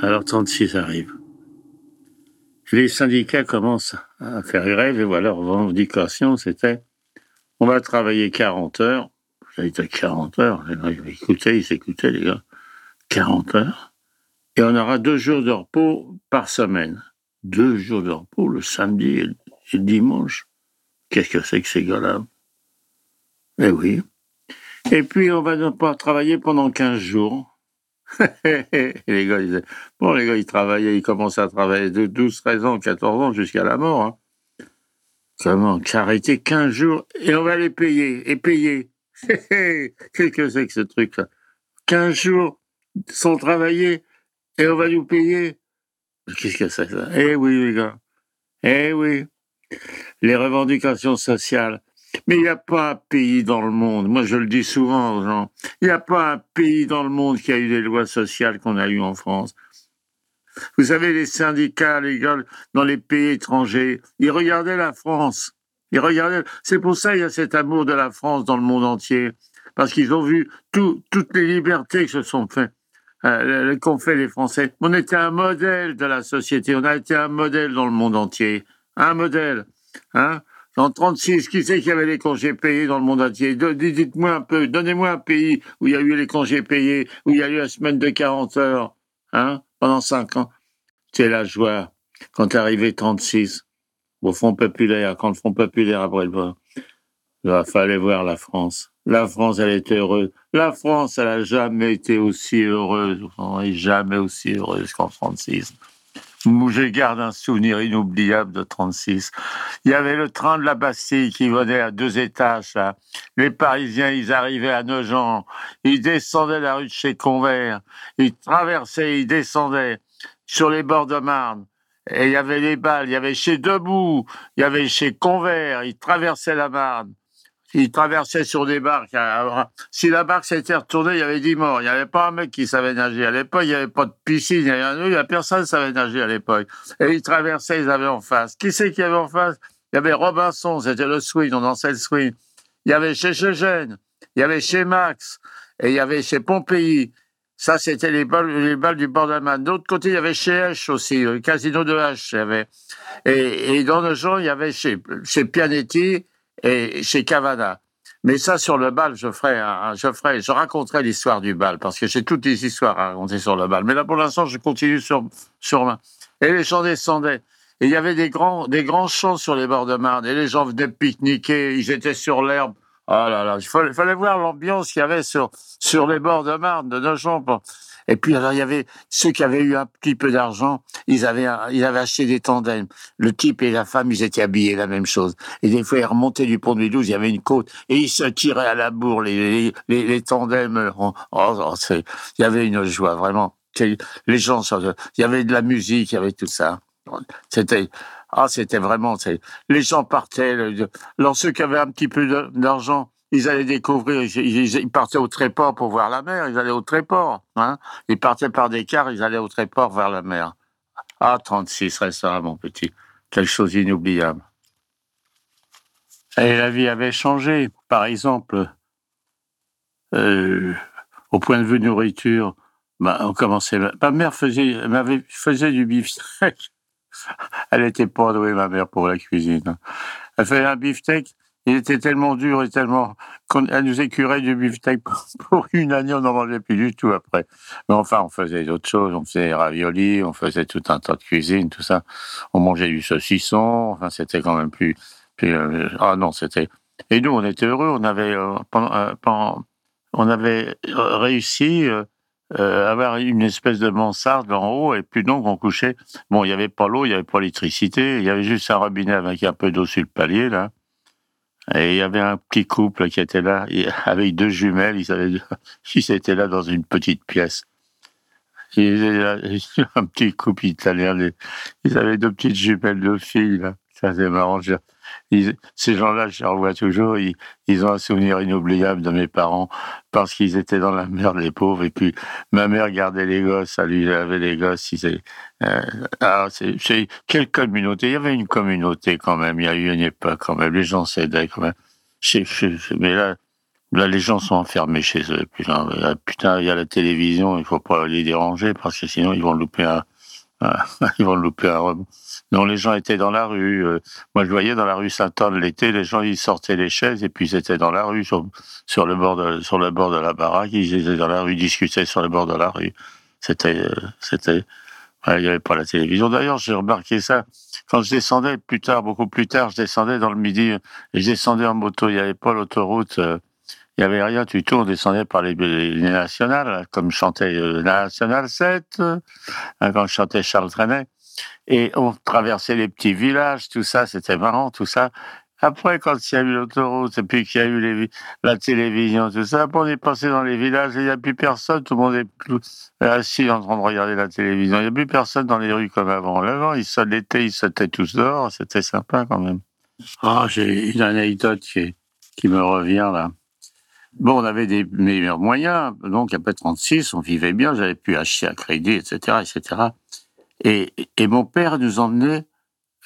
Alors 36 arrive. Les syndicats commencent à faire grève et voilà, leur revendication, c'était on va travailler 40 heures. J'ai dit 40 heures. Les gars, ils écoutaient, ils s'écoutaient, les gars. 40 heures. Et on aura deux jours de repos par semaine. Deux jours de repos, le samedi et le dimanche. Qu'est-ce que c'est que ces gars-là? Eh oui. Et puis, on va pas travailler pendant 15 jours. les gars, ils bon, les gars, ils travaillaient, ils commençaient à travailler de 12, 13 ans, 14 ans jusqu'à la mort. Hein. Comment Qu'arrêter 15 jours et on va les payer. Et payer. Qu'est-ce que c'est que ce truc-là 15 jours sans travailler et on va nous payer. Qu'est-ce que c'est ça? Eh oui, les gars. Eh oui. Les revendications sociales. Mais il n'y a pas un pays dans le monde, moi je le dis souvent aux gens, il n'y a pas un pays dans le monde qui a eu des lois sociales qu'on a eues en France. Vous savez, les syndicats, les gars, dans les pays étrangers, ils regardaient la France. Ils regardaient. C'est pour ça qu'il y a cet amour de la France dans le monde entier. Parce qu'ils ont vu tout- toutes les libertés que se sont faites, euh, qu'ont fait les Français. On était un modèle de la société. On a été un modèle dans le monde entier. Un modèle. Hein? En 36, qui c'est qui avait les congés payés dans le monde entier? Dites-moi un peu, donnez-moi un pays où il y a eu les congés payés, où il y a eu la semaine de 40 heures, hein, pendant 5 ans. C'est la joie. Quand est arrivé 36, au Front Populaire, quand le Front Populaire après le vote, il fallait voir la France. La France, elle était heureuse. La France, elle a jamais été aussi heureuse, et jamais aussi heureuse qu'en 36. Moi, je garde un souvenir inoubliable de 36. Il y avait le train de la Bastille qui venait à deux étages. là. Les Parisiens, ils arrivaient à Nogent. Ils descendaient la rue de chez Convert. Ils traversaient, ils descendaient sur les bords de Marne. Et il y avait les balles. Il y avait chez Debout. Il y avait chez Convert. Ils traversaient la Marne. Ils traversaient sur des barques. Si la barque s'était retournée, il y avait 10 morts. Il n'y avait pas un mec qui savait nager. À l'époque, il n'y avait pas de piscine. Il n'y avait, il personne qui savait nager à l'époque. Et ils traversaient, ils avaient en face. Qui c'est qu'il y avait en face Il y avait Robinson, c'était le swing, on dansait le swing. Il y avait chez Chegène, il y avait chez Max, et il y avait chez Pompéi. Ça, c'était les balles, les balles du bord de. D'autre côté, il y avait chez H aussi, le casino de H. Il y avait. Et, et dans le genre, il y avait chez, chez Pianetti et chez Cavana. Mais ça, sur le bal, je ferai, je ferai, je raconterai l'histoire du bal, parce que j'ai toutes les histoires à raconter sur le bal. Mais là, pour l'instant, je continue sur, sur ma. Et les gens descendaient. Et il y avait des grands, des grands champs sur les bords de Marne. Et les gens venaient pique-niquer, ils étaient sur l'herbe. Ah là là, il fallait, fallait voir l'ambiance qu'il y avait sur, sur les bords de Marne, de Nogent. Bon. Et puis, alors, il y avait ceux qui avaient eu un petit peu d'argent, ils avaient, ils avaient acheté des tandems. Le type et la femme, ils étaient habillés la même chose. Et des fois, ils remontaient du pont de Mulhouse, il y avait une côte, et ils se tiraient à la bourre, les, les, les, les tandems. Oh, oh, c'est- il y avait une joie, vraiment. Les gens, il y avait de la musique, il y avait tout ça. C'était, ah, c'était vraiment, les gens partaient. Alors, ceux qui avaient un petit peu d'argent, ils allaient découvrir, ils, partaient au Tréport pour voir la mer, ils allaient au Tréport, hein. Ils partaient par des cars, ils allaient au Tréport vers la mer. Ah, 36 restaurants, mon petit. Quelque chose d'inoubliable. Et la vie avait changé. Par exemple, euh, au point de vue nourriture, bah, on commençait. Ma mère faisait, faisait du beefsteak. Elle était pas douée, ma mère, pour la cuisine. Elle faisait un beefsteak. Il était tellement dur et tellement qu'on elle nous écurait du beefsteak pour, une année, on n'en mangeait plus du tout après. Mais enfin, on faisait d'autres choses. On faisait des raviolis, on faisait tout un tas de cuisine, tout ça. On mangeait du saucisson. Enfin, c'était quand même plus. euh, ah non, c'était. Et nous, on était heureux. On avait, euh, euh, on avait réussi euh, avoir une espèce de mansarde en haut. Et puis donc, on couchait. Bon, il n'y avait pas l'eau, il n'y avait pas l'électricité. Il y avait juste un robinet avec un peu d'eau sur le palier, là. Et il y avait un petit couple qui était là, avec deux jumelles. Ils, avaient, ils étaient là dans une petite pièce. Ils avaient un petit couple italien. Ils avaient deux petites jumelles de filles, là. Ça, c'est marrant. ces gens-là, je les revois toujours. Ils, ils, ont un souvenir inoubliable de mes parents parce qu'ils étaient dans la merde, les pauvres. Et puis, ma mère gardait les gosses. Elle lui avait les gosses. Euh, ah, quelle communauté? Il y avait une communauté quand même. Il y a eu une époque quand même. Les gens s'aidaient quand même. mais là, les gens sont enfermés chez eux. Putain, putain, il y a la télévision, il faut pas les déranger parce que sinon ils vont louper un, ils vont louper un Non, les gens étaient dans la rue. Euh, moi, je voyais dans la rue Saint-Anne l'été, les gens ils sortaient les chaises et puis ils étaient dans la rue sur, le bord de sur le bord de la baraque. Ils étaient dans la rue, discutaient sur le bord de la rue. C'était euh, c'était il n'y avait pas la télévision. D'ailleurs, j'ai remarqué ça. Quand je descendais plus tard, beaucoup plus tard, je descendais dans le midi et je descendais en moto. Il n'y avait pas l'autoroute. Euh, il n'y avait rien du tout. On descendait par les, nationales, comme chantait National 7, euh, quand je chantais Charles Trenet. Et on traversait les petits villages, tout ça, c'était marrant, tout ça. Après, quand il y a eu l'autoroute, et puis qu'il y a eu la télévision, tout ça, on est passé dans les villages il n'y a plus personne, tout le monde est plus assis en train de regarder la télévision. Il n'y a plus personne dans les rues comme avant. Avant, ils l'été, ils sautaient tous dehors, c'était sympa quand même. Ah, j'ai une anecdote qui, qui me revient là. Bon, on avait des meilleurs moyens, donc après 36, on vivait bien, j'avais pu acheter à crédit, etc., etc. Et, mon père nous emmenait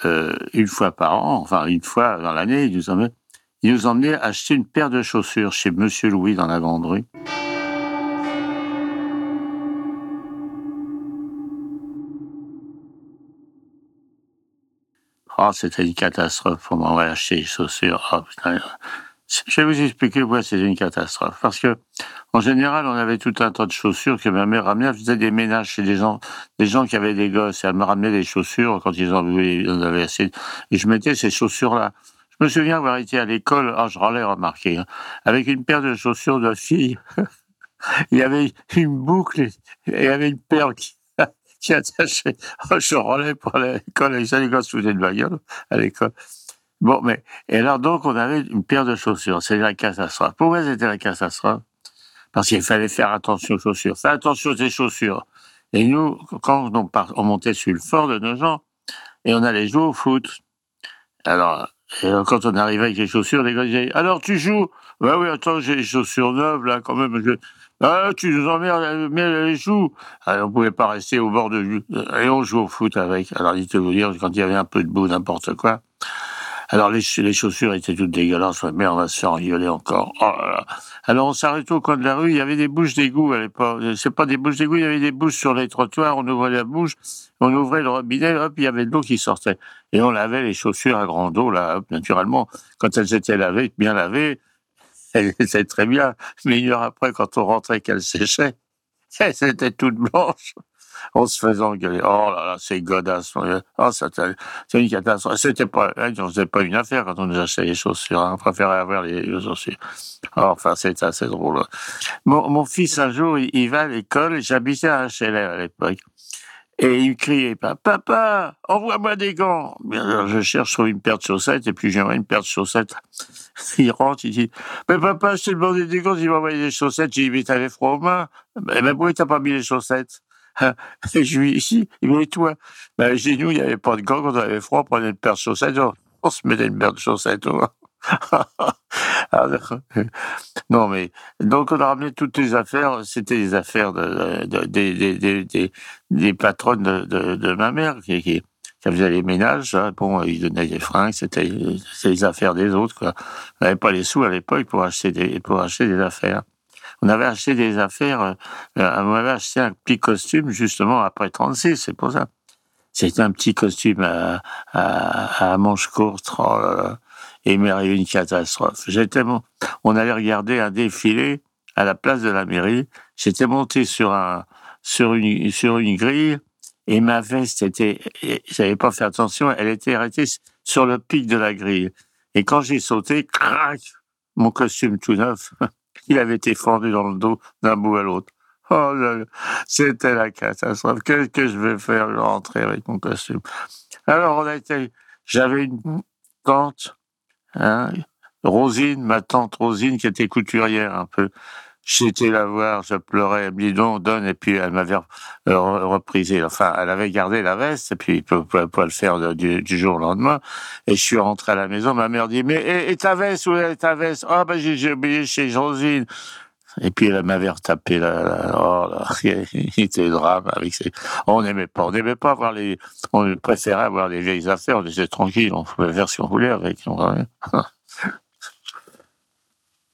euh, une fois par an, enfin une fois dans l'année, il nous emmenait, il nous emmenait acheter une paire de chaussures chez Monsieur Louis dans la Grande Rue. Oh, c'était une catastrophe pour m'avoir acheté des chaussures. Oh. Je vais vous expliquer pourquoi c'est une catastrophe. Parce que, en général, on avait tout un tas de chaussures que ma mère ramenait. Elle faisait des ménages chez des gens, des gens qui avaient des gosses. Et elle me ramenait des chaussures quand ils en avaient assez. Et je mettais ces chaussures-là. Je me souviens avoir été à l'école, ah, je l'ai remarqué, hein, avec une paire de chaussures de fille. il y avait une boucle et il y avait une paire qui, qui attachait. Oh, je relais pour l'école. Les gosses faisaient de ma gueule à l'école. Bon, mais, et alors donc, on avait une paire de chaussures. C'est la catastrophe. Pourquoi c'était la catastrophe? Parce qu'il fallait faire attention aux chaussures. Faire attention aux chaussures. Et nous, quand on, on montait sur le fort de nos gens, et on allait jouer au foot. Alors, quand on arrivait avec les chaussures, les gars disaient, alors tu joues? Bah oui, attends, j'ai les chaussures neuves, là, quand même. Ah, tu nous emmerdes, mais les joues. Alors, on pouvait pas rester au bord de, et on joue au foot avec. Alors, il te vous dire, quand il y avait un peu de boue, n'importe quoi, alors les, les, chaussures étaient toutes dégueulasses, mais on va se faire engueuler encore. Oh Alors on s'arrêtait au coin de la rue, il y avait des bouches d'égout à l'époque. C'est pas des bouches d'égout, il y avait des bouches sur les trottoirs, on ouvrait la bouche, on ouvrait le robinet, hop, il y avait de l'eau qui sortait. Et on lavait les chaussures à grand eau, là, hop, naturellement. Quand elles étaient lavées, bien lavées, elles étaient très bien. Mais une heure après, quand on rentrait qu'elles séchaient, elles étaient toutes blanches on se faisait engueuler. Oh là là, c'est godasse. Oh, c'est une catastrophe. C'était pas, c'était pas une affaire quand on nous achetait les chaussures. Hein. On préférait avoir les, chaussures. enfin, c'est assez drôle. Mon, mon, fils, un jour, il, va à l'école. J'habitais à HLR à l'époque. Et il criait, papa, envoie-moi des gants. Alors, je cherche sur une paire de chaussettes, et puis j'aimerais une paire de chaussettes. Il rentre, il dit, mais papa, je t'ai demandé des gants, il m'a envoyé des chaussettes. J'ai dit, mais t'avais froid aux mains. Eh ben, pourquoi t'as pas mis les chaussettes? je lui ici, il dit, toi, ben, chez nous, il n'y avait pas de gants, quand on avait froid, on prenait une paire de chaussettes, on, se mettait une paire de chaussettes. non, mais donc on a ramené toutes les affaires, c'était les affaires de, de, des, patronnes de, ma mère qui, qui, qui faisaient les ménages. Hein. Bon, ils donnaient des fringues, c'était les affaires des autres. On n'avait pas les sous à l'époque pour pour acheter des affaires on avait acheté des affaires, euh, on avait acheté un petit costume justement après 36, c'est pour ça. C'était un petit costume à, à, à manches courtes, oh et mais une catastrophe. J'étais on allait regarder un défilé à la place de la mairie. J'étais monté sur un, sur une, sur une grille et ma veste était, j'avais pas fait attention, elle était arrêtée sur le pic de la grille. Et quand j'ai sauté, crac, mon costume tout neuf, il avait été fendu dans le dos d'un bout à l'autre. Oh, c'était la catastrophe. Qu'est-ce que je vais faire? Rentrer avec mon costume. Alors, on a été, j'avais une tante, hein, Rosine, ma tante Rosine, qui était couturière un peu. J'étais la voir, je pleurais, elle me dit donne, et puis elle m'avait reprisé. Enfin, elle avait gardé la veste, et puis pour, pour, pour le faire du, jour au lendemain. Et je suis rentré à la maison, ma mère dit, mais et, ta veste, où est ta veste? Ah, oh, ben j'ai oublié chez Josine. Et puis elle m'avait retapé la, la oh là, il était drame avec ces, on n'aimait pas, on n'aimait pas avoir les, on préférait avoir les vieilles affaires, on était tranquille, on pouvait faire ce qu'on voulait avec.